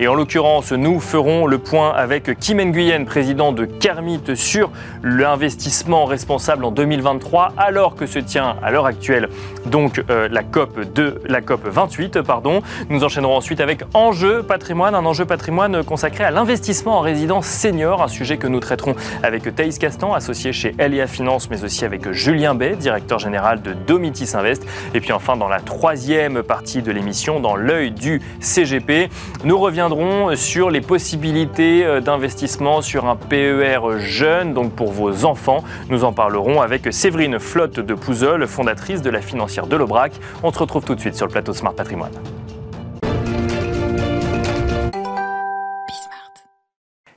Et en l'occurrence, nous ferons le point avec Kim Nguyen, président de Carmit, sur l'investissement responsable en 2023, alors que se tient à l'heure actuelle donc euh, la COP de la COP 28, pardon. Nous enchaînerons ensuite avec Enjeu patrimoine, un enjeu patrimoine consacré à l'investissement en résidence senior, un sujet que nous traiterons avec Thaïs Castan, associé chez Elia Finance, mais aussi avec Julien Bay, directeur général de Domitis Invest. Et puis enfin, dans la troisième partie de l'émission, dans l'œil du CGP, nous reviendrons sur les possibilités euh, d'investissement sur un PER jeune, donc pour vos enfants. Nous en parlerons avec Séverine Flotte de Pouzol, fondatrice de la financière de l'Aubrac. On se retrouve tout de suite sur le plateau Smart Patrimoine.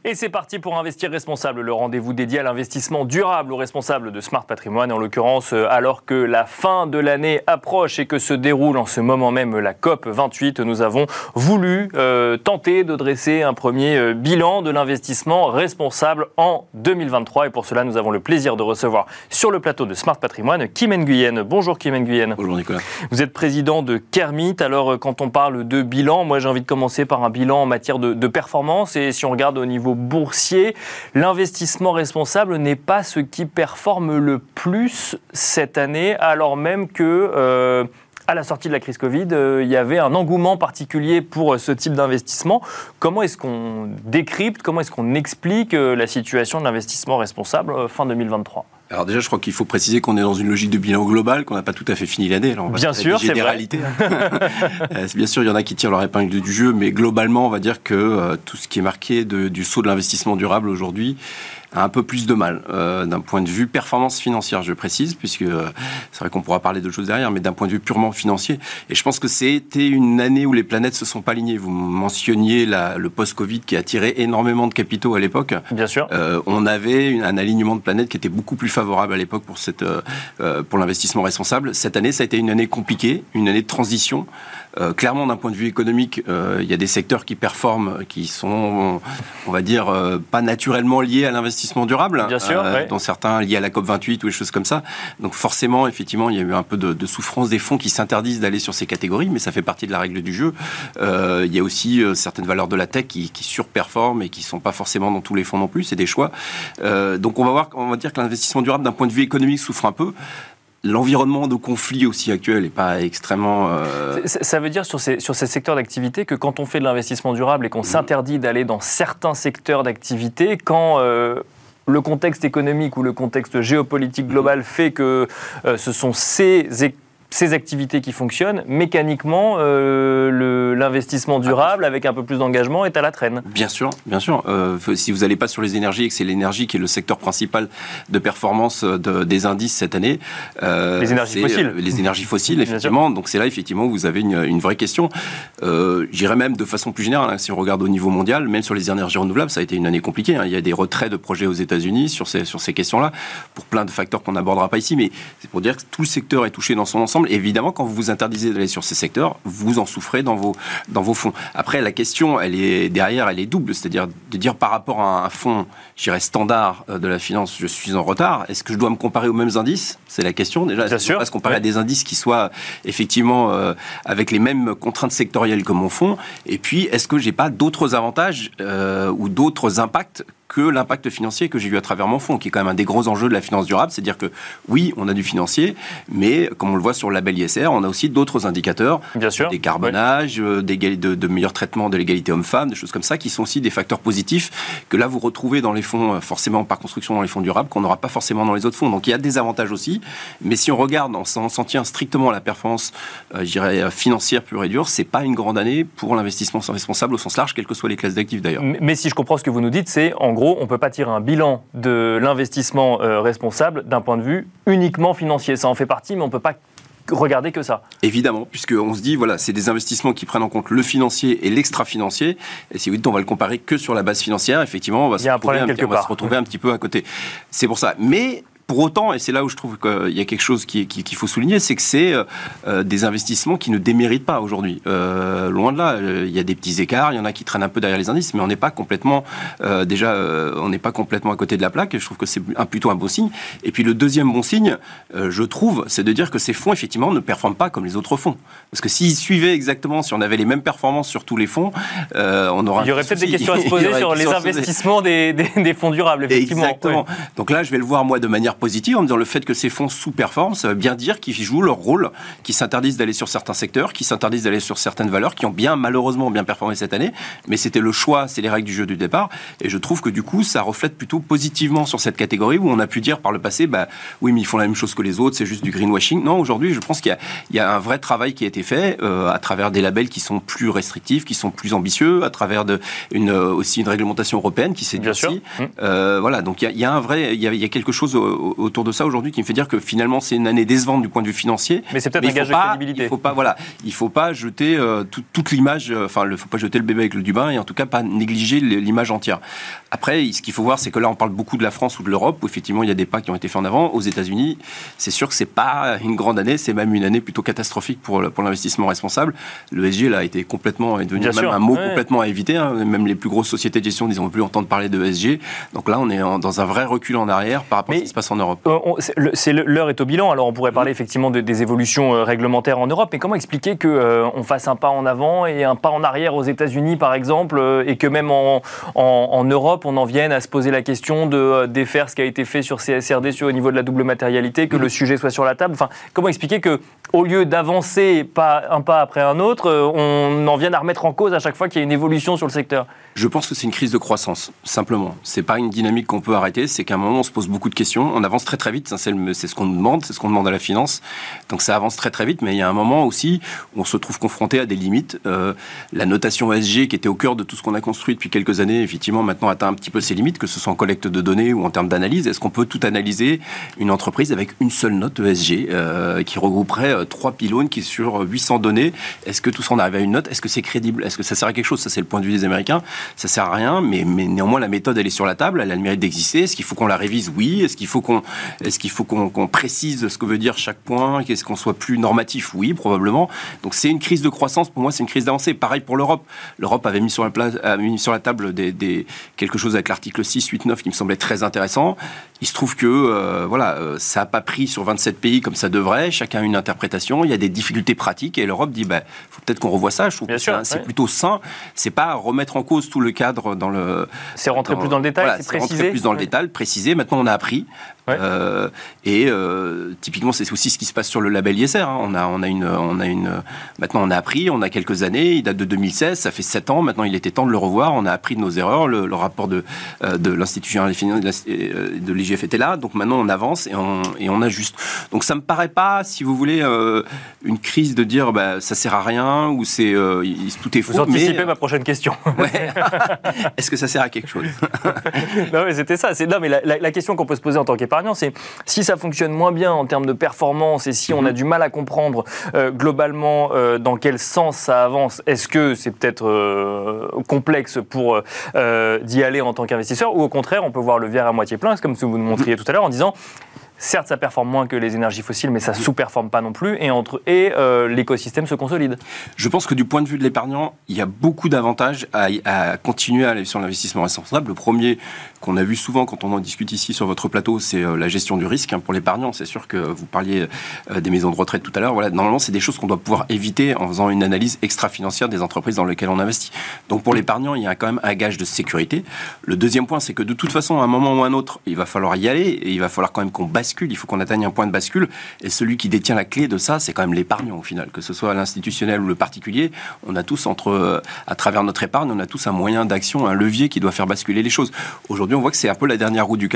Et c'est parti pour Investir Responsable, le rendez-vous dédié à l'investissement durable ou responsable de Smart Patrimoine. En l'occurrence, euh, alors que la fin de l'année approche et que se déroule en ce moment même la COP 28, nous avons voulu euh, tenter de dresser un premier euh, bilan de l'investissement responsable en 2023. Et pour cela, nous avons le plaisir de recevoir sur le plateau de Smart Patrimoine Kim Nguyen. Bonjour Kim Nguyen. Bonjour Nicolas. Vous êtes président de Kermit. Alors, quand on parle de bilan, moi j'ai envie de commencer par un bilan en matière de, de performance. Et si on regarde au niveau boursier, l'investissement responsable n'est pas ce qui performe le plus cette année, alors même que... Euh, à la sortie de la crise Covid, euh, il y avait un engouement particulier pour euh, ce type d'investissement. Comment est-ce qu'on décrypte, comment est-ce qu'on explique la situation de l'investissement responsable fin 2023 alors déjà, je crois qu'il faut préciser qu'on est dans une logique de bilan global, qu'on n'a pas tout à fait fini l'année. bien sûr, c'est vrai. bien sûr, il y en a qui tirent leur épingle du jeu, mais globalement, on va dire que tout ce qui est marqué du saut de l'investissement durable aujourd'hui, un peu plus de mal euh, d'un point de vue performance financière, je précise, puisque euh, c'est vrai qu'on pourra parler de choses derrière, mais d'un point de vue purement financier. Et je pense que c'était une année où les planètes se sont pas alignées. Vous mentionniez la, le post-Covid qui a attiré énormément de capitaux à l'époque. Bien sûr. Euh, on avait un alignement de planètes qui était beaucoup plus favorable à l'époque pour cette pour l'investissement responsable. Cette année, ça a été une année compliquée, une année de transition. Euh, clairement, d'un point de vue économique, euh, il y a des secteurs qui performent, qui sont, on va dire, euh, pas naturellement liés à l'investissement durable. Bien sûr, dont certains liés à la COP 28 ou des choses comme ça. Donc forcément, effectivement, il y a eu un peu de, souffrance des fonds qui s'interdisent d'aller sur ces catégories, mais ça fait partie de la règle du jeu. il y a aussi certaines valeurs de la tech qui, qui, surperforment et qui sont pas forcément dans tous les fonds non plus. C'est des choix. donc on va voir, on va dire que l'investissement durable, d'un point de vue économique, souffre un peu l'environnement de conflit aussi actuel n'est pas extrêmement... Euh, ça veut dire sur ces, sur ces secteurs d'activité que quand on fait de l'investissement durable et qu'on mm. s'interdit d'aller dans certains secteurs d'activité, quand... Euh, le contexte économique ou le contexte géopolitique global mm. fait que euh, ce sont ces ces activités qui fonctionnent, mécaniquement, euh, l'investissement durable avec un peu plus d'engagement est à la traîne. Bien sûr, bien sûr. Euh, si vous n'allez pas sur les énergies et que c'est l'énergie qui est le secteur principal de performance de, des indices cette année, euh, les énergies fossiles, les énergies fossiles, effectivement. Donc c'est là effectivement où vous avez une, une vraie question. J'irais même de façon plus générale, hein, si on regarde au niveau mondial, même sur les énergies renouvelables, ça a été une année compliquée. Hein. Il y a des retraits de projets aux États-Unis sur ces sur ces questions-là, pour plein de facteurs qu'on n'abordera pas ici, mais c'est pour dire que tout le secteur est touché dans son ensemble Évidemment, quand vous vous interdisez d'aller sur ces secteurs, vous en souffrez dans vos, dans vos fonds. Après, la question, elle est derrière, elle est double. C'est-à-dire de dire par rapport à un fonds, j'irais standard euh, de la finance, je suis en retard. Est-ce que je dois me comparer aux mêmes indices? C'est la question déjà. Bien sûr. se comparer à des indices qui soient effectivement euh, avec les mêmes contraintes sectorielles que mon fonds? Et puis, est-ce que j'ai pas d'autres avantages euh, ou d'autres impacts que l'impact financier que j'ai vu à travers mon fonds, qui est quand même un des gros enjeux de la finance durable. C'est-à-dire que oui, on a du financier, mais comme on le voit sur le label ISR, on a aussi d'autres indicateurs, Bien sûr, des carbonages, euh, des, de, de meilleurs traitements de l'égalité homme-femme, des choses comme ça, qui sont aussi des facteurs positifs que là vous retrouvez dans les fonds, euh, forcément par construction dans les fonds durables, qu'on n'aura pas forcément dans les autres fonds. Donc il y a des avantages aussi, mais si on regarde, on s'en tient strictement à la performance, euh, je dirais, financière pure et dure, c'est pas une grande année pour l'investissement responsable au sens large, quelles que soient les classes d'actifs d'ailleurs. Mais si je comprends ce que vous nous dites, c'est en gros, on ne peut pas tirer un bilan de l'investissement euh, responsable d'un point de vue uniquement financier. Ça en fait partie, mais on ne peut pas regarder que ça. Évidemment, puisqu'on se dit, voilà, c'est des investissements qui prennent en compte le financier et l'extra-financier. Et si dites, on va le comparer que sur la base financière, effectivement, on va, se, retrouver un, on va se retrouver un petit peu à côté. C'est pour ça. Mais pour autant, et c'est là où je trouve qu'il y a quelque chose qu'il qui, faut souligner, c'est que c'est euh, euh, des investissements qui ne déméritent pas aujourd'hui. Euh, loin de là, il y a des petits écarts, il y en a qui traînent un peu derrière les indices, mais on n'est pas complètement, déjà, on n'est pas complètement à côté de la plaque. Je trouve que c'est un, plutôt un bon signe. Et puis le deuxième bon signe, je trouve, c'est de dire que ces fonds effectivement ne performent pas comme les autres fonds. Parce que s'ils suivaient exactement, si on avait les mêmes performances sur tous les fonds, on aura. Il y aurait peut-être des questions à se poser sur les investissements des, des, fonds durables, effectivement. Exactement. Donc là, je vais le voir moi de manière positive en disant le fait que ces fonds sous-performent, ça veut bien dire qu'ils jouent leur rôle, qu'ils s'interdisent d'aller sur certains secteurs, qu'ils s'interdisent d'aller sur certaines valeurs qui ont bien, malheureusement, bien performé cette année. Mais c'était le choix, c'est les règles du jeu du départ. Et je trouve que du coup, ça reflète plutôt positivement sur cette catégorie où on a pu dire par le passé, bah oui, mais ils font la même chose que les autres, c'est juste du greenwashing. Non, aujourd'hui, je pense qu'il y, a un vrai travail qui a été fait euh, à travers des labels qui sont plus restrictifs, qui sont plus ambitieux, à travers de, une, aussi une réglementation européenne qui s'est durcie. Euh, voilà, donc il y, a un vrai, il y a, quelque chose autour de ça aujourd'hui qui me fait dire que finalement c'est une année décevante du point de vue financier. Mais c'est peut-être un gage de crédibilité. Il faut pas, voilà, il faut pas jeter euh, toute l'image, euh, enfin, il faut pas jeter le bébé avec le du bain et en tout cas pas négliger l'image entière. Après, ce qu'il faut voir, c'est que là on parle beaucoup de la France ou de l'Europe où effectivement il y a des pas qui ont été faits en avant. Aux États-Unis, c'est sûr que c'est pas une grande année, c'est même une année plutôt catastrophique pour pour l'investissement responsable. Le SG là a été complètement est devenu même un mot complètement à éviter. Hein. Même les plus grosses sociétés de gestion disent on veut plus entendre parler de SG. Donc là on est dans un vrai recul en arrière par rapport à ce qui se passe en Europe. Euh, c'est l'heure est au bilan. Alors on pourrait parler effectivement de, des évolutions euh, réglementaires en Europe, mais comment expliquer que euh, on fasse un pas en avant et un pas en arrière aux États-Unis, par exemple, et que même en, en, Europe, on en vienne à se poser la question de défaire ce qui a été fait sur CSRD sur au niveau de la double matérialité, que le sujet soit sur la table. Enfin, comment expliquer que au lieu d'avancer pas un pas après un autre, on en vienne à remettre en cause à chaque fois qu'il y a une évolution sur le secteur? Je pense que c'est une crise de croissance, simplement. C'est pas une dynamique qu'on peut arrêter. C'est qu'à un moment, on se pose beaucoup de questions. On avance très très vite. C'est ce qu'on demande, c'est ce qu'on demande à la finance. Donc ça avance très très vite, mais il y a un moment aussi où on se trouve confronté à des limites. Euh, la notation ESG, qui était au cœur de tout ce qu'on a construit depuis quelques années, effectivement, maintenant atteint un petit peu ses limites, que ce soit en collecte de données ou en termes d'analyse. Est-ce qu'on peut tout analyser une entreprise avec une seule note ESG euh, qui regrouperait euh, trois pylônes qui sur 800 données Est-ce que tout ça, on arrive à une note? Est-ce que c'est crédible? Est-ce que ça sert à quelque chose? Ça, c'est le point de vue des Américains. Ça sert à rien, mais, mais néanmoins, la méthode, elle est sur la table. Elle a le mérite d'exister. Est-ce qu'il faut qu'on la révise? Oui. Est-ce qu'il faut qu'on, est-ce qu'il faut qu'on précise ce que veut dire chaque point Qu'est-ce qu'on soit plus normatif? Oui, probablement. Donc c'est une crise de croissance. Pour moi, c'est une crise d'avancée. Pareil pour l'Europe. L'Europe avait mis sur la, place, mis sur la table des, quelque chose avec l'article 6, 8, 9 qui me semblait très intéressant. Il se trouve que euh, voilà, euh, ça n'a pas pris sur 27 pays comme ça devrait. Chacun a une interprétation. Il y a des difficultés pratiques et l'Europe dit bah, faut peut-être qu'on revoie ça. Je trouve que c'est plutôt sain. C'est pas remettre en cause tout le cadre dans le. C'est rentrer plus dans le détail. c'est préciser. Rentrer plus dans le détail, préciser. Maintenant, on a appris. Euh, et euh, typiquement, c'est aussi ce qui se passe sur le label ISR. Hein. On, a, on, a une, on a une. Maintenant, on a appris, on a quelques années, il date de 2016, ça fait 7 ans. Maintenant, il était temps de le revoir. On a appris de nos erreurs. Le, rapport de, euh, de l'Institut général des finances de l'IGF était là. Donc maintenant, on avance et on, et on ajuste. Donc ça me paraît pas, si vous voulez, une crise de dire bah, ça sert à rien ou c'est tout est faux. Vous anticipez ma prochaine question. Est-ce que ça sert à quelque chose? Non, mais c'était ça. Non, mais la, la question qu'on peut se poser en tant qu'épargnant, c'est si ça fonctionne moins bien en termes de performance et si on a mhm. du mal à comprendre euh, globalement euh, dans quel sens ça avance, est-ce que c'est peut-être euh, complexe pour d'y aller en tant qu'investisseur ou au contraire on peut voir le verre à moitié plein, comme vous nous montriez mhm. tout à l'heure en disant Certes, ça performe moins que les énergies fossiles, mais ça sous-performe pas non plus, et, et euh, l'écosystème se consolide. Je pense que du point de vue de l'épargnant, il y a beaucoup d'avantages à, continuer à aller sur l'investissement responsable. Le premier qu'on a vu souvent quand on en discute ici sur votre plateau, c'est euh, la gestion du risque hein, pour l'épargnant. C'est sûr que vous parliez euh, des maisons de retraite tout à l'heure. Voilà, normalement, c'est des choses qu'on doit pouvoir éviter en faisant une analyse extra-financière des entreprises dans lesquelles on investit. Donc pour l'épargnant, il y a quand même un gage de sécurité. Le deuxième point, c'est que de toute façon, à un moment ou un autre, il va falloir y aller et il va falloir quand même qu'on baisse il faut qu'on atteigne un point de bascule. Et celui qui détient la clé de ça, c'est quand même l'épargnant au final, que ce soit l'institutionnel ou le particulier. On a tous entre, euh, à travers notre épargne, on a tous un moyen d'action, un levier qui doit faire basculer les choses. Aujourd'hui, on voit que c'est un peu la dernière roue du,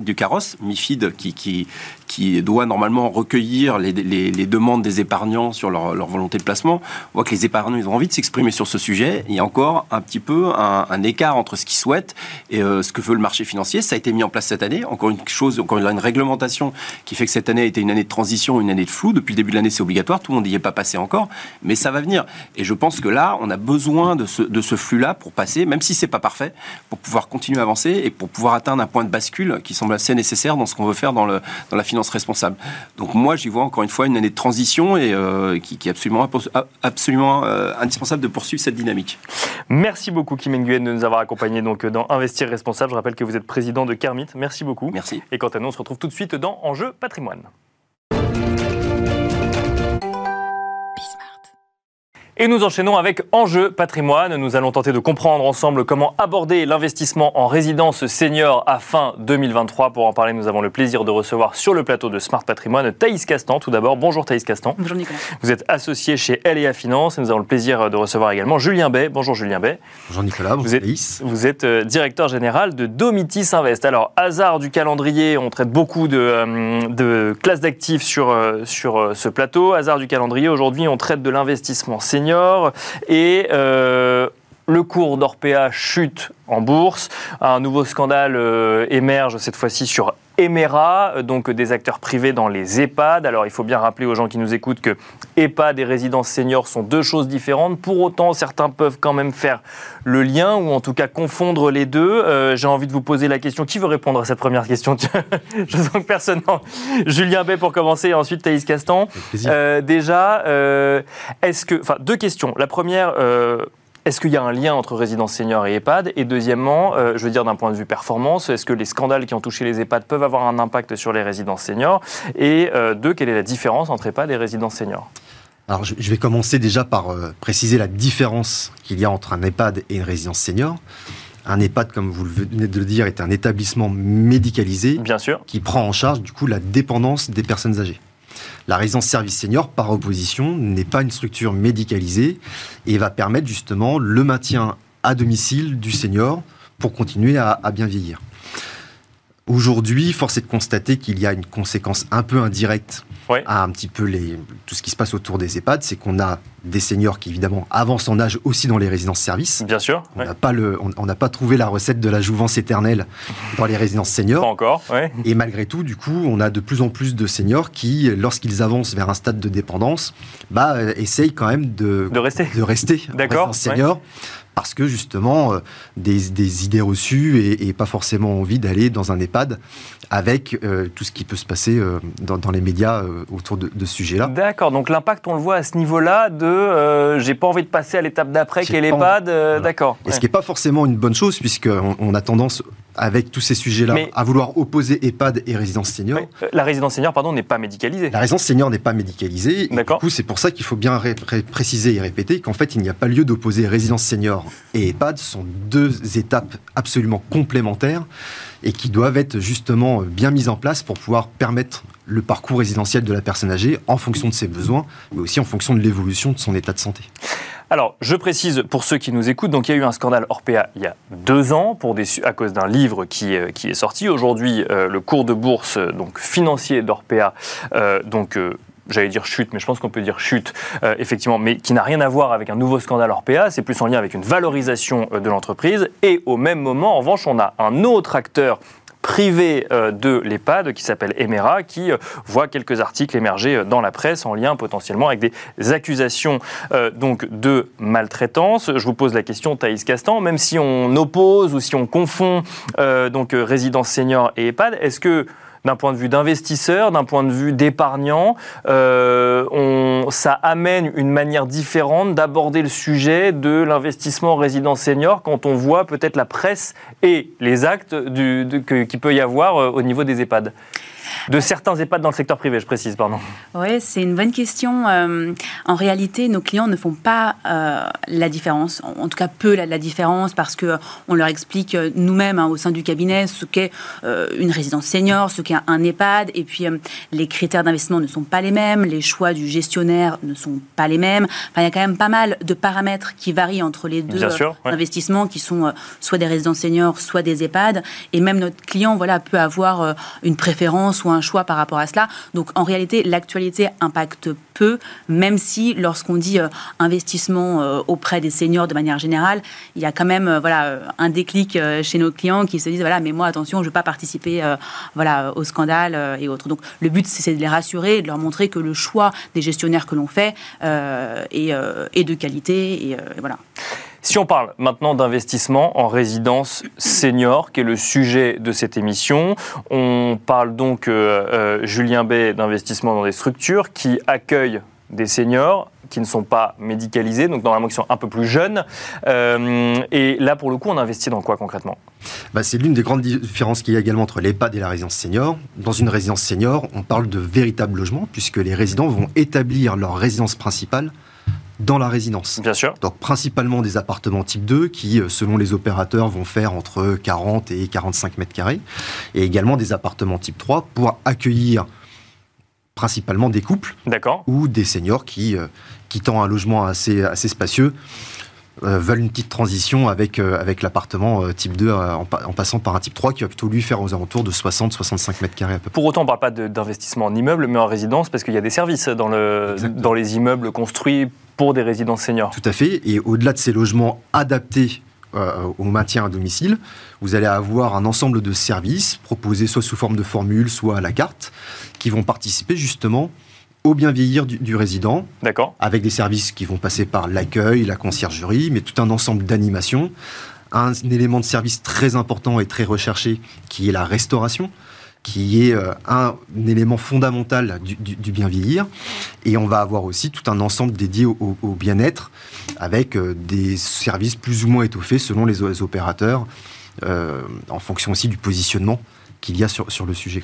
du carrosse, MIFID, qui, doit normalement recueillir les, demandes des épargnants sur leur, volonté de placement. On voit que les épargnants, ils ont envie de s'exprimer sur ce sujet. Il y a encore un petit peu un, écart entre ce qu'ils souhaitent et euh, ce que veut le marché financier. Ça a été mis en place cette année. Encore une chose, encore une réglementation qui fait que cette année a été une année de transition, une année de flou. Depuis le début de l'année, c'est obligatoire. Tout le monde n'y est pas passé encore, mais ça va venir. Et je pense que là, on a besoin de ce, de ce flux-là pour passer, même si c'est pas parfait, pour pouvoir continuer à avancer et pour pouvoir atteindre un point de bascule qui semble assez nécessaire dans ce qu'on veut faire dans, le, dans la finance responsable. Donc moi, j'y vois encore une fois une année de transition et euh, qui, qui, est absolument, absolument euh, indispensable de poursuivre cette dynamique. Merci beaucoup Kim Nguyen de nous avoir accompagnés donc dans Investir responsable. Je rappelle que vous êtes président de Kermit. Merci beaucoup. Merci. Et quant à nous, on se retrouve tout de suite dans Enjeu patrimoine. Et nous enchaînons avec Enjeu patrimoine. Nous allons tenter de comprendre ensemble comment aborder l'investissement en résidence senior à fin 2023. Pour en parler, nous avons le plaisir de recevoir sur le plateau de Smart Patrimoine Thaïs Castan. Tout d'abord, bonjour Thaïs Castan. Bonjour Nicolas. Vous êtes associé chez LEA Finance et nous avons le plaisir de recevoir également Julien Bay. Bonjour Julien Bay. Bonjour Nicolas, bonjour vous êtes, Thaïs. Vous êtes euh, directeur général de Domitis Invest. Alors, hasard du calendrier, on traite beaucoup de, euh, de classes d'actifs sur, euh, sur ce plateau. Hasard du calendrier, aujourd'hui, on traite de l'investissement senior et euh, le cours d'Orpea chute en bourse. Un nouveau scandale euh, émerge cette fois-ci sur Emera, euh, donc des acteurs privés dans les EHPAD. Alors il faut bien rappeler aux gens qui nous écoutent que EHPAD et résidences seniors sont deux choses différentes. Pour autant, certains peuvent quand même faire le lien ou en tout cas confondre les deux. J'ai envie de vous poser la question. Qui veut répondre à cette première question? Je sens que personne. Non. Julien Bay pour commencer et ensuite Thaïs Castan. Euh, déjà, euh, est-ce que. Enfin, deux questions. La première. Est-ce qu'il y a un lien entre résidence senior et EHPAD? Et deuxièmement, euh, je veux dire d'un point de vue performance, est-ce que les scandales qui ont touché les EHPAD peuvent avoir un impact sur les résidences seniors? Et euh, deux, quelle est la différence entre EHPAD et résidence senior alors, je vais commencer déjà par euh, préciser la différence qu'il y a entre un EHPAD et une résidence senior. Un EHPAD, comme vous venez de le dire, est un établissement médicalisé Bien sûr. qui prend en charge du coup la dépendance des personnes âgées. La résidence service senior, par opposition, n'est pas une structure médicalisée et va permettre justement le maintien à domicile du senior pour continuer à, bien vieillir. Aujourd'hui, force est de constater qu'il y a une conséquence un peu indirecte ouais. à un petit peu les, tout ce qui se passe autour des EHPAD, c'est qu'on a des seniors qui évidemment avancent en âge aussi dans les résidences services. Bien sûr. On n'a pas le, on n'a pas trouvé la recette de la jouvence éternelle dans les résidences seniors. Pas encore. Ouais. Et malgré tout, du coup, on a de plus en plus de seniors qui, lorsqu'ils avancent vers un stade de dépendance, bah, euh, essayent quand même de, de rester, de rester D'accord. senior. Parce que justement euh, des, des, idées reçues et, et, pas forcément envie d'aller dans un EHPAD avec euh, tout ce qui peut se passer euh, dans, dans, les médias autour de, de ce sujet-là. D'accord, donc l'impact on le voit à ce niveau-là de j'ai pas envie de passer à l'étape d'après qui est l'EHPAD, voilà. d'accord. Et ouais. ce qui n'est pas forcément une bonne chose puisqu'on on a tendance avec tous ces sujets-là à vouloir opposer EHPAD et résidence senior. Oui. La résidence senior, pardon, n'est pas médicalisée. La résidence senior n'est pas médicalisée. D'accord. Du coup, c'est pour ça qu'il faut bien ré ré préciser et répéter qu'en fait, il n'y a pas lieu d'opposer résidence senior et EHPAD. Sont deux étapes absolument complémentaires et qui doivent être justement bien mises en place pour pouvoir permettre le parcours résidentiel de la personne âgée en fonction de ses besoins, mais aussi en fonction de l'évolution de son état de santé. Alors, je précise pour ceux qui nous écoutent, donc il y a eu un scandale Orpea il y a deux ans pour des, à cause d'un livre qui, euh, qui, est sorti. Aujourd'hui, euh, le cours de bourse donc financier d'Orpea, euh, donc j'allais dire chute, mais je pense qu'on peut dire chute, euh, effectivement, mais qui n'a rien à voir avec un nouveau scandale Orpea, c'est plus en lien avec une valorisation euh, de l'entreprise. Et au même moment, en revanche, on a un autre acteur privé euh, de l'EHPAD qui s'appelle Emera, qui voit quelques articles émerger dans la presse en lien potentiellement avec des accusations donc de maltraitance. Je vous pose la question, Thaïs Castan, même si on oppose ou si on confond donc résidence senior et EHPAD, est-ce que d'un point de vue d'investisseur, d'un point de vue d'épargnant, euh, ça amène une manière différente d'aborder le sujet de l'investissement en résidence senior quand on voit peut-être la presse et les actes du, qu'il peut y avoir euh, au niveau des EHPAD de certains EHPAD dans le secteur privé, je précise, pardon. Oui, c'est une bonne question. Euh, en réalité, nos clients ne font pas euh, la différence, en tout cas peu la, la différence, parce que on leur explique nous-mêmes hein, au sein du cabinet ce qu'est euh, une résidence senior, ce qu'est un EHPAD, et puis euh, les critères d'investissement ne sont pas les mêmes, les choix du gestionnaire ne sont pas les mêmes. Enfin, il y a quand même pas mal de paramètres qui varient entre les deux sûr, ouais. investissements, qui sont euh, soit des résidences seniors, soit des EHPAD, et même notre client, voilà, peut avoir euh, une préférence ou un choix par rapport à cela. Donc en réalité, l'actualité impacte peu, même si lorsqu'on dit euh, investissement euh, auprès des seniors de manière générale, il y a quand même euh, voilà, un déclic chez nos clients qui se disent voilà, mais moi attention, je ne veux pas participer voilà, au scandale et autres. Donc le but, c'est de les rassurer de leur montrer que le choix des gestionnaires que l'on fait est, est, de qualité. Et, voilà. Si on parle maintenant d'investissement en résidence senior, qui est le sujet de cette émission, on parle donc, euh, euh, Julien Bay, d'investissement dans des structures qui accueillent des seniors qui ne sont pas médicalisés, donc normalement qui sont un peu plus jeunes. Euh, et là, pour le coup, on investit dans quoi concrètement? Bah, C'est l'une des grandes différences qu'il y a également entre l'EHPAD et la résidence senior. Dans une résidence senior, on parle de véritable logement, puisque les résidents vont établir leur résidence principale dans la résidence. Bien sûr. Donc principalement des appartements type 2 qui, euh, selon les opérateurs, vont faire entre 40 et 45 mètres carrés. Et également des appartements type 3 pour accueillir principalement des couples ou des seniors qui, euh, quittant un logement assez, assez spacieux, veulent une petite transition avec, avec l'appartement type 2 en, passant par un type 3 qui va plutôt lui faire aux alentours de 60-65 mètres carrés à peu Pour autant, on ne parle pas d'investissement en immeuble, mais en résidence, parce qu'il y a des services dans, le, dans les immeubles construits pour des résidences seniors. Tout à fait. Et au-delà de ces logements adaptés euh, au maintien à domicile, vous allez avoir un ensemble de services proposés soit sous forme de formule, soit à la carte, qui vont participer justement au bien vieillir du, résident. D'accord. Avec des services qui vont passer par l'accueil, la conciergerie, mais tout un ensemble d'animations. Un, un élément de service très important et très recherché qui est la restauration qui est euh, un, élément fondamental du, bien vieillir. Et on va avoir aussi tout un ensemble dédié au, bien-être, avec euh, des services plus ou moins étoffés selon les, opérateurs, euh, en fonction aussi du positionnement qu'il y a sur, sur le sujet.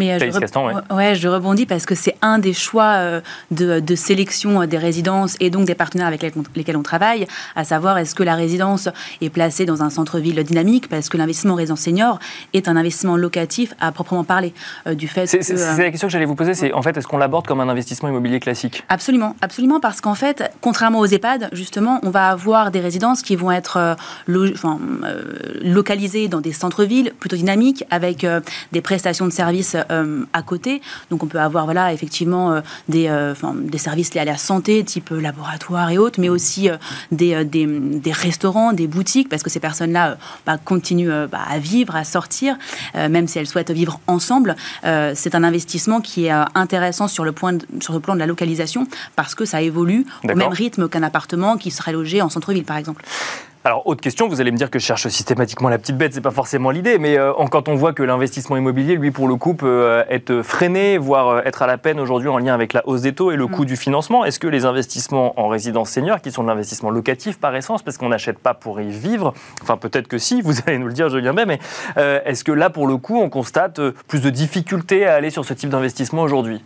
Mais euh, je, ouais. je rebondis parce que c'est un des choix euh, de, sélection euh, des résidences et donc des partenaires avec lesquels on travaille, à savoir est-ce que la résidence est placée dans un centre-ville dynamique parce que l'investissement résidence senior est un investissement locatif à proprement parler du fait. C'est la question que j'allais vous poser, c'est en fait est-ce qu'on l'aborde comme un investissement immobilier classique? Absolument, absolument parce qu'en fait, contrairement aux EHPAD, justement, on va avoir des résidences qui vont être localisées dans des centres-villes plutôt dynamiques avec des prestations de services euh, à côté. Donc on peut avoir voilà, effectivement euh, des, euh, des services liés à la santé, type laboratoire et autres, mais aussi des, des, des, restaurants, des boutiques, parce que ces personnes-là bah, continuent bah, à vivre, à sortir, même si elles souhaitent vivre ensemble. c'est un investissement qui est intéressant sur le, point sur le plan de la localisation, parce que ça évolue au même rythme qu'un appartement qui serait logé en centre-ville, par exemple. Alors, autre question, vous allez me dire que je cherche systématiquement la petite bête, c'est pas forcément l'idée, mais euh, quand on voit que l'investissement immobilier, lui, pour le coup, peut euh, être freiné, voire euh, être à la peine aujourd'hui en lien avec la hausse des taux et le mm. coût du financement, est-ce que les investissements en résidence senior, qui sont de l'investissement locatif par essence, parce qu'on n'achète pas pour y vivre, enfin peut-être que si, vous allez nous le dire, je viens bien, mais est-ce que là, pour le coup, on constate plus de difficultés à aller sur ce type d'investissement aujourd'hui?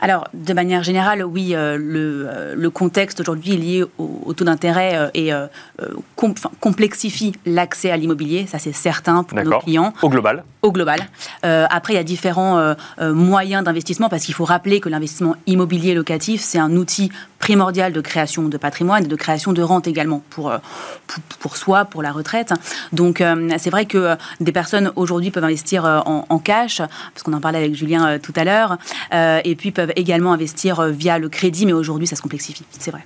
Alors, de manière générale, oui, euh, euh, le, contexte aujourd'hui lié au, taux d'intérêt euh, et complexifie l'accès à l'immobilier, ça c'est certain pour nos clients. Au global Au global. après, il y a différents moyens d'investissement parce qu'il faut rappeler que l'investissement immobilier locatif, c'est un outil primordial de création de patrimoine et de création de rente également pour, pour, soi, pour la retraite. Donc, c'est vrai que des personnes aujourd'hui peuvent investir en, en cash, parce qu'on en parlait avec Julien tout à l'heure, et puis peuvent également investir euh, via le crédit, mais aujourd'hui, ça se complexifie, c'est vrai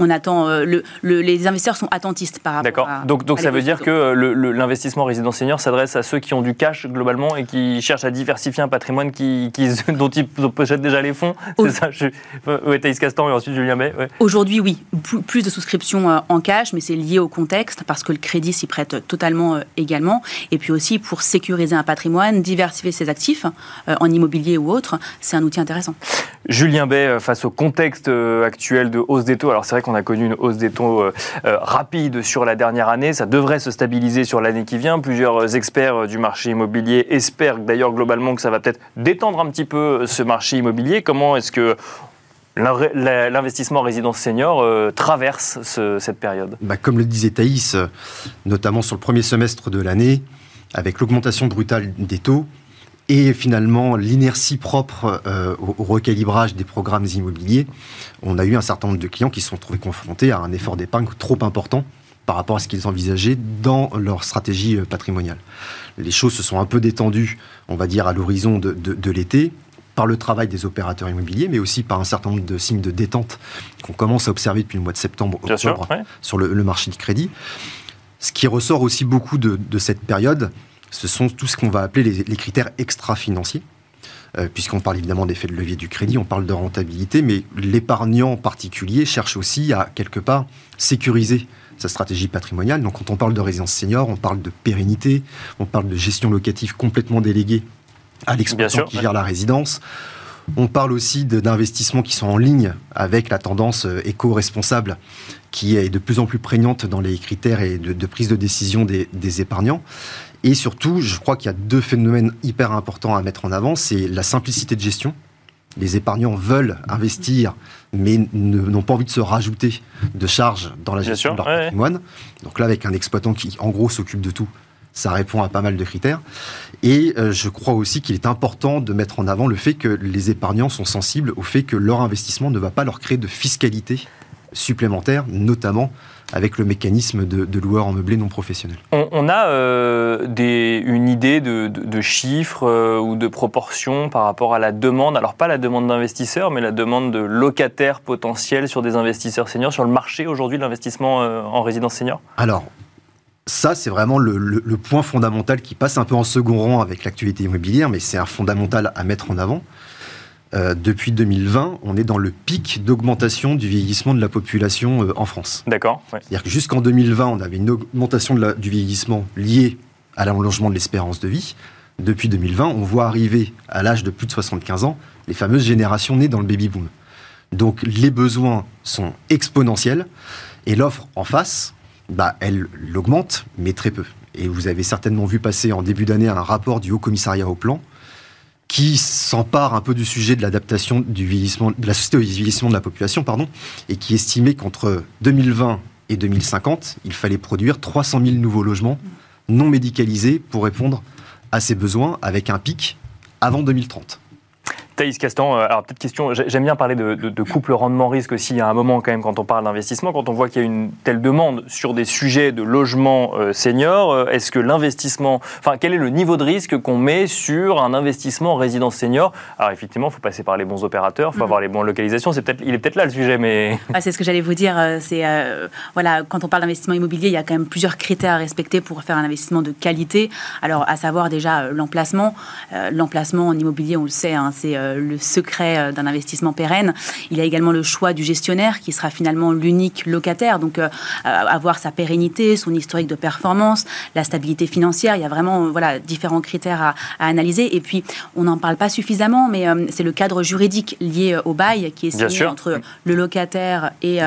on attend, euh, le, les investisseurs sont attentistes par rapport D'accord. Donc, donc ça veut dire que euh, l'investissement résident senior s'adresse à ceux qui ont du cash globalement et qui cherchent à diversifier un patrimoine qui, dont ils possèdent déjà les fonds. C'est ça je, Oui, Thaïs Castan et ensuite Julien Bay. Aujourd'hui, oui. Plus de souscriptions en cash, mais c'est lié au contexte parce que le crédit s'y prête totalement également. Et puis aussi pour sécuriser un patrimoine, diversifier ses actifs en immobilier ou autre, c'est un outil intéressant. Julien Bay, euh, face au contexte euh, actuel de hausse des taux, alors c'est vrai qu'on a connu une hausse des taux euh, rapide sur la dernière année, ça devrait se stabiliser sur l'année qui vient. Plusieurs experts du marché immobilier espèrent d'ailleurs globalement que ça va peut-être détendre un petit peu ce marché immobilier. Comment est-ce que l'investissement résidence senior traverse cette période? Bah, Comme le disait Thaïs, notamment sur le premier semestre de l'année, avec l'augmentation brutale des taux, et finalement l'inertie propre euh, au, recalibrage des programmes immobiliers, on a eu un certain nombre de clients qui se sont trouvés confrontés à un effort d'épargne trop important par rapport à ce qu'ils envisageaient dans leur stratégie euh, patrimoniale. Les choses se sont un peu détendues, on va dire, à l'horizon de, l'été, par le travail des opérateurs immobiliers, mais aussi par un certain nombre de signes de détente qu'on commence à observer depuis le mois de septembre, octobre, sur le, marché du crédit. Ce qui ressort aussi beaucoup de, cette période, ce sont tout ce qu'on va appeler les, critères extra-financiers. Euh, puisqu'on parle évidemment d'effet de levier du crédit, on parle de rentabilité, mais l'épargnant en particulier cherche aussi à, quelque part, sécuriser sa stratégie patrimoniale. Donc quand on parle de résidence senior, on parle de pérennité, on parle de gestion locative complètement déléguée à l'exploitant qui gère la résidence. On parle aussi d'investissements qui sont en ligne avec la tendance euh, éco-responsable qui est de plus en plus prégnante dans les critères et de, prise de décision des, des, épargnants. Et surtout, je crois qu'il y a deux phénomènes hyper importants à mettre en avant. C'est la simplicité de gestion. Les épargnants veulent investir, mais n'ont pas envie de se rajouter de charges dans la gestion de leur patrimoine. Donc là, avec un exploitant qui, en gros, s'occupe de tout, ça répond à pas mal de critères. Et euh, je crois aussi qu'il est important de mettre en avant le fait que les épargnants sont sensibles au fait que leur investissement ne va pas leur créer de fiscalité supplémentaire, notamment avec le mécanisme de, loueurs en meublé non professionnels. On, a euh, des, une idée de, chiffres euh, ou de proportions par rapport à la demande, alors pas la demande d'investisseurs, mais la demande de locataires potentiels sur des investisseurs seniors, sur le marché aujourd'hui de l'investissement en résidence senior? Alors, ça, c'est vraiment le, point fondamental qui passe un peu en second rang avec l'actualité immobilière, mais c'est un fondamental à mettre en avant. Euh, depuis 2020, on est dans le pic d'augmentation du vieillissement de la population euh, en France. D'accord. C'est-à-dire que jusqu'en 2020, on avait une augmentation du vieillissement liée à l'allongement de l'espérance de vie. Depuis 2020, on voit arriver à l'âge de plus de 75 ans les fameuses générations nées dans le baby boom. Donc les besoins sont exponentiels et l'offre en face, bah, elle l'augmente, mais très peu. Et vous avez certainement vu passer en début d'année un rapport du Haut Commissariat au Plan qui s'empare un peu du sujet de l'adaptation du vieillissement, de la société au vieillissement de la population, pardon, et qui estimait qu'entre 2020 et 2050, il fallait produire 300 000 nouveaux logements non médicalisés pour répondre à ces besoins, avec un pic avant 2030. Thaïs Castan, euh, alors peut-être question, j'aime bien parler de, couple rendement-risque aussi, il y a un moment quand même quand on parle d'investissement, quand on voit qu'il y a une telle demande sur des sujets de logement euh, senior, euh, est-ce que l'investissement, enfin quel est le niveau de risque qu'on met sur un investissement en résidence senior? Alors effectivement, il faut passer par les bons opérateurs, il faut mm. avoir les bonnes localisations, c'est peut-être, il est peut-être là le sujet, mais... Ah, c'est ce que j'allais vous dire, c'est, voilà, quand on parle d'investissement immobilier, il y a quand même plusieurs critères à respecter pour faire un investissement de qualité, alors à savoir déjà l'emplacement, l'emplacement en immobilier, on le sait, hein, c'est euh, le secret euh, d'un investissement pérenne. Il y a également le choix du gestionnaire qui sera finalement l'unique locataire. Donc euh, avoir sa pérennité, son historique de performance, la stabilité financière. Il y a vraiment voilà différents critères à, analyser. Et puis on n'en parle pas suffisamment, mais c'est le cadre juridique lié au bail qui est signé entre le locataire et,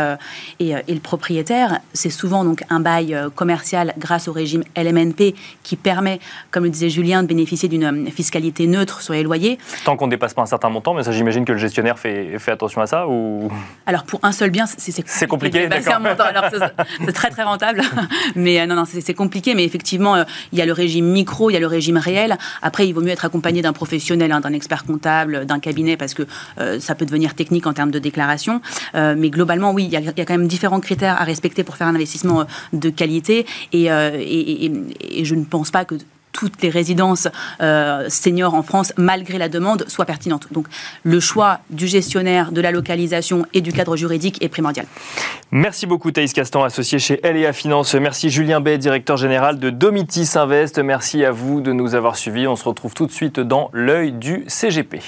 et, le propriétaire. C'est souvent donc un bail commercial grâce au régime LMNP qui permet, comme le disait Julien, de bénéficier d'une fiscalité neutre sur les loyers. Tant qu'on ne dépasse pas un certain montant, mais ça j'imagine que le gestionnaire fait, fait attention à ça ou... Alors pour un seul bien, c'est compliqué. C'est très très rentable, mais euh, non, non, c'est compliqué, mais effectivement, euh, il y a le régime micro, il y a le régime réel. Après, il vaut mieux être accompagné d'un professionnel, hein, d'un expert comptable, d'un cabinet, parce que euh, ça peut devenir technique en termes de déclaration. mais globalement, oui, il y, a, quand même différents critères à respecter pour faire un investissement de qualité, et, et je ne pense pas que toutes les résidences euh, seniors en France, malgré la demande, soient pertinentes. Donc le choix du gestionnaire, de la localisation et du cadre juridique est primordial. Merci beaucoup Thaïs Castan, associé chez LEA Finance. Merci Julien Bay, directeur général de Domitis Invest. Merci à vous de nous avoir suivis. On se retrouve tout de suite dans l'œil du CGP.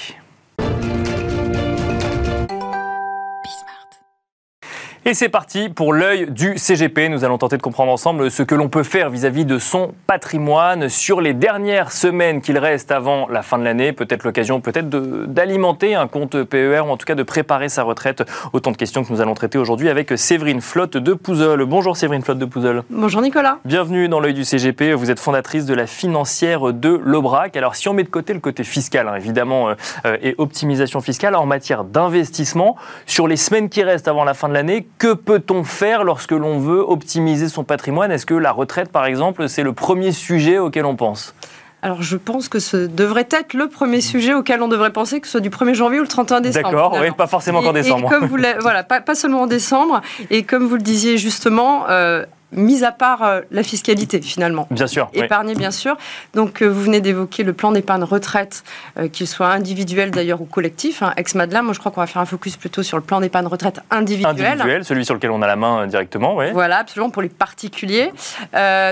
Et c'est parti pour l'œil du CGP. Nous allons tenter de comprendre ensemble ce que l'on peut faire vis-à-vis de son patrimoine sur les dernières semaines qu'il reste avant la fin de l'année. Peut-être l'occasion peut-être d'alimenter un compte PER ou en tout cas de préparer sa retraite. Autant de questions que nous allons traiter aujourd'hui avec Séverine Flotte de Pouzol. Bonjour Séverine Flotte de Pouzol. Bonjour Nicolas. Bienvenue dans l'œil du CGP. Vous êtes fondatrice de la financière de l'Aubrac. Alors si on met de côté le côté fiscal, hein, évidemment, euh, et optimisation fiscale en matière d'investissement, sur les semaines qui restent avant la fin de l'année, que peut-on faire lorsque l'on veut optimiser son patrimoine? Est-ce que la retraite, par exemple, c'est le premier sujet auquel on pense? Alors, je pense que ce devrait être le premier sujet auquel on devrait penser, que ce soit du 1er janvier ou le 31 décembre. D'accord, oui, pas forcément qu'en décembre. comme vous voilà, pas, seulement en décembre. Et comme vous le disiez justement, euh, mis à part euh, la fiscalité finalement. Bien sûr. Épargner, bien sûr. Donc, euh, vous venez d'évoquer le plan d'épargne retraite, euh, qu'il soit individuel d'ailleurs ou collectif. Hein. Ex-Madeleine, moi je crois qu'on va faire un focus plutôt sur le plan d'épargne retraite individuel. Individuel, celui sur lequel on a la main directement, oui. Voilà, absolument, pour les particuliers.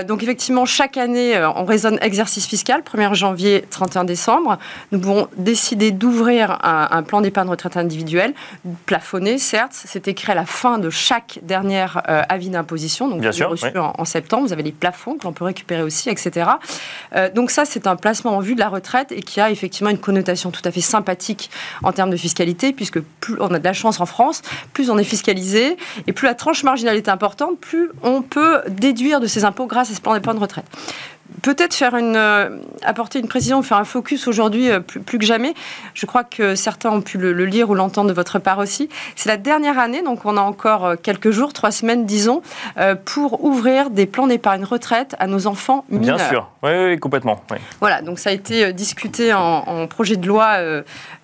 donc, effectivement, chaque année, on raisonne exercice fiscal, 1er janvier, 31 décembre. Nous pouvons décider d'ouvrir un, plan d'épargne retraite individuel, plafonné, certes. C'est écrit à la fin de chaque dernière avis d'imposition. Donc, bien sûr reçu en, septembre. Vous avez les plafonds que l'on peut récupérer aussi, etc. Euh, donc ça, c'est un placement en vue de la retraite et qui a effectivement une connotation tout à fait sympathique en termes de fiscalité, puisque plus on a de la chance en France, plus on est fiscalisé et plus la tranche marginale est importante, plus on peut déduire de ses impôts grâce à ce plan d'épargne retraite peut-être faire une, euh, apporter une précision, faire un focus aujourd'hui euh, plus, que jamais. Je crois que certains ont pu le, lire ou l'entendre de votre part aussi. C'est la dernière année, donc on a encore euh, quelques jours, trois semaines, disons, pour ouvrir des plans d'épargne retraite à nos enfants mineurs. Bien sûr, oui, oui complètement. Voilà, donc ça a été discuté en, projet de loi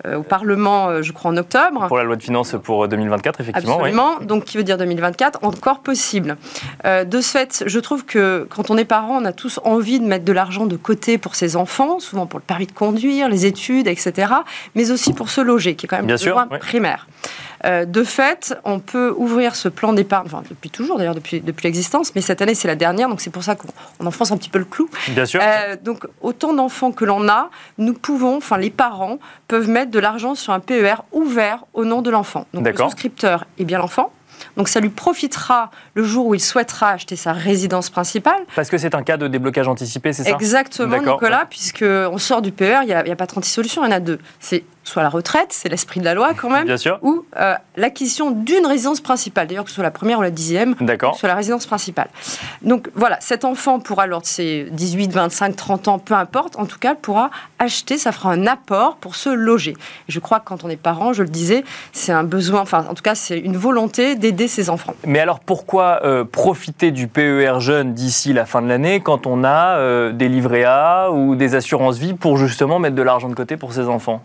au Parlement, je crois, en octobre. Pour la loi de finances pour 2024, effectivement. Absolument, donc qui veut dire 2024, encore possible. de ce fait, je trouve que quand on est parent, on a tous envie de mettre de l'argent de côté pour ses enfants, souvent pour le permis de conduire, les études, etc., mais aussi pour se loger, qui est quand même Bien un besoin primaire. Euh, de fait, on peut ouvrir ce plan d'épargne, enfin, depuis toujours d'ailleurs, depuis, depuis l'existence, mais cette année c'est la dernière, donc c'est pour ça qu'on enfonce un petit peu le clou. Bien sûr. Euh, donc autant d'enfants que l'on a, nous pouvons, enfin les parents peuvent mettre de l'argent sur un PER ouvert au nom de l'enfant. Donc le souscripteur est bien l'enfant, donc ça lui profitera le jour où il souhaitera acheter sa résidence principale. Parce que c'est un cas de déblocage anticipé, c'est ça? Exactement, Nicolas, puisqu'on sort du PER, il n'y a, a, pas 36 solutions, il y en a deux. C'est soit la retraite, c'est l'esprit de la loi quand même, Bien sûr. ou euh, l'acquisition d'une résidence principale, d'ailleurs que ce soit la première ou la dixième, soit la résidence principale. Donc voilà, cet enfant pourra, lors de ses 18, 25, 30 ans, peu importe, en tout cas, pourra acheter, ça fera un apport pour se loger. Et je crois que quand on est parent, je le disais, c'est un besoin, enfin en tout cas, c'est une volonté d'aider ses enfants. Mais alors pourquoi euh, profiter du PER jeune d'ici la fin de l'année quand on a euh, des livrets A ou des assurances vie pour justement mettre de l'argent de côté pour ses enfants?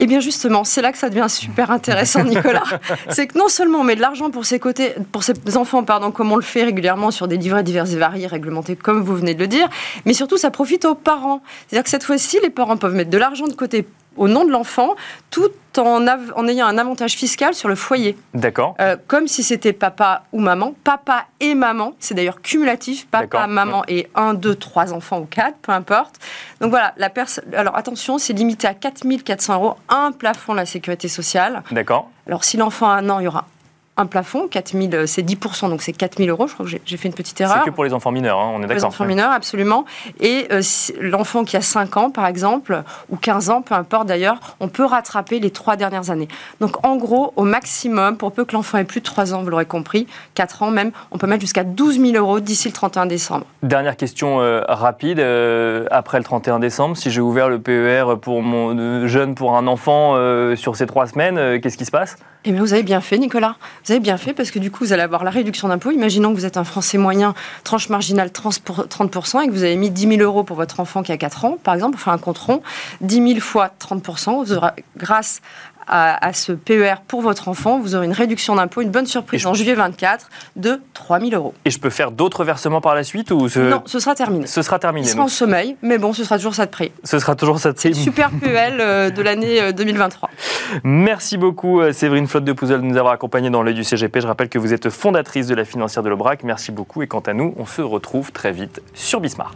Eh bien justement, c'est là que ça devient super intéressant, Nicolas. c'est que non seulement on met de l'argent pour ses côtés, pour ses enfants, pardon, comme on le fait régulièrement sur des livrets divers et variés, réglementés comme vous venez de le dire, mais surtout ça profite aux parents. C'est-à-dire que cette fois-ci, les parents peuvent mettre de l'argent de côté au nom de l'enfant, tout en, en, ayant un avantage fiscal sur le foyer. D'accord. Euh, comme si c'était papa ou maman. Papa et maman, c'est d'ailleurs cumulatif. Papa, maman et un, deux, trois enfants ou quatre, peu importe. Donc voilà, la alors attention, c'est limité à 4400 euros, un plafond de la sécurité sociale. D'accord. Alors si l'enfant a un an, il y aura un plafond, 4000, euh, c'est 10%, donc c'est 4000 euros. Je crois que j'ai fait une petite erreur. C'est que pour les enfants mineurs, hein, on est d'accord. Les enfants mineurs, absolument. Et euh, l'enfant qui a 5 ans, par exemple, ou 15 ans, peu importe d'ailleurs, on peut rattraper les 3 dernières années. Donc en gros, au maximum, pour peu que l'enfant ait plus de 3 ans, vous l'aurez compris, 4 ans même, on peut mettre jusqu'à 12 000 euros d'ici le 31 décembre. Dernière question euh, rapide. après le 31 décembre, si j'ai ouvert le PER pour mon jeune, pour un enfant sur ces 3 semaines, qu'est-ce qui se passe? Eh bien, vous avez bien fait, Nicolas. Vous avez bien fait parce que du coup, vous allez avoir la réduction d'impôt. Imaginons que vous êtes un Français moyen, tranche marginale 30% et que vous avez mis 10 000 euros pour votre enfant qui a 4 ans, par exemple, pour faire un compte rond. 10 000 fois 30%, vous aurez, grâce à, ce PER pour votre enfant, vous aurez une réduction d'impôt, une bonne surprise en juillet 24 de 3 000 euros. Et je peux faire d'autres versements par la suite ou Non, ce sera terminé. Ce sera terminé. Ce sera en sommeil, mais bon, ce sera toujours ça de prix. Ce sera toujours ça de prix. Super PEL euh, de l'année 2023. Euh, Merci beaucoup euh, Séverine Flotte de Pouzel de nous avoir accompagnés dans l'œil du CGP. Je rappelle que vous êtes fondatrice de la financière de l'Aubrac. Merci beaucoup et quant à nous, on se retrouve très vite sur Bismart.